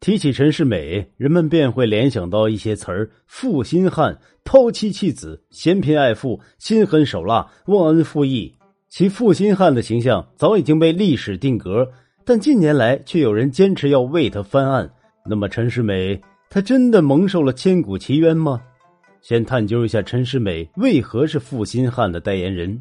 提起陈世美，人们便会联想到一些词儿：负心汉、抛妻弃子、嫌贫爱富、心狠手辣、忘恩负义。其负心汉的形象早已经被历史定格，但近年来却有人坚持要为他翻案。那么，陈世美他真的蒙受了千古奇冤吗？先探究一下陈世美为何是负心汉的代言人。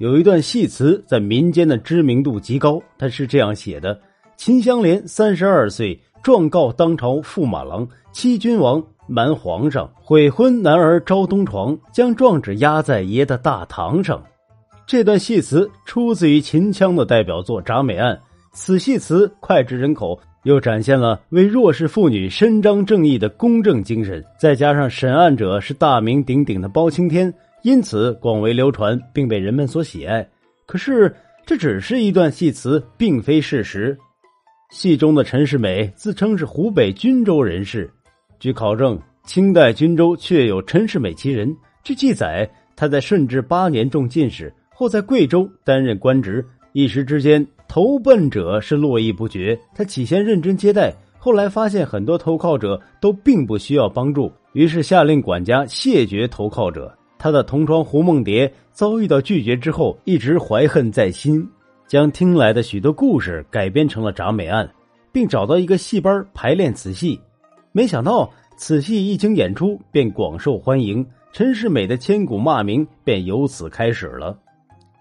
有一段戏词在民间的知名度极高，他是这样写的：秦香莲三十二岁。状告当朝驸马郎欺君王瞒皇上悔婚男儿招东床，将状纸压在爷的大堂上。这段戏词出自于秦腔的代表作《铡美案》。此戏词脍炙人口，又展现了为弱势妇女伸张正义的公正精神。再加上审案者是大名鼎鼎的包青天，因此广为流传，并被人们所喜爱。可是，这只是一段戏词，并非事实。戏中的陈世美自称是湖北均州人士，据考证，清代均州确有陈世美其人。据记载，他在顺治八年中进士，后在贵州担任官职，一时之间投奔者是络绎不绝。他起先认真接待，后来发现很多投靠者都并不需要帮助，于是下令管家谢绝投靠者。他的同窗胡梦蝶遭遇到拒绝之后，一直怀恨在心。将听来的许多故事改编成了《铡美案》，并找到一个戏班排练此戏。没想到此戏一经演出便广受欢迎，陈世美的千古骂名便由此开始了。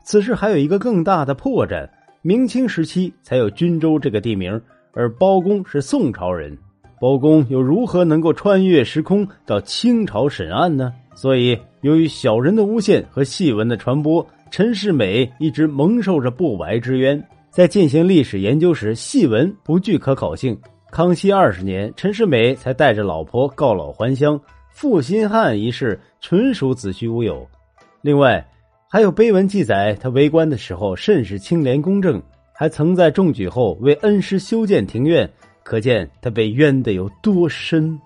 此事还有一个更大的破绽：明清时期才有均州这个地名，而包公是宋朝人，包公又如何能够穿越时空到清朝审案呢？所以，由于小人的诬陷和戏文的传播。陈世美一直蒙受着不白之冤，在进行历史研究时，戏文不具可考性。康熙二十年，陈世美才带着老婆告老还乡，负心汉一事纯属子虚乌有。另外，还有碑文记载，他为官的时候甚是清廉公正，还曾在中举后为恩师修建庭院，可见他被冤的有多深。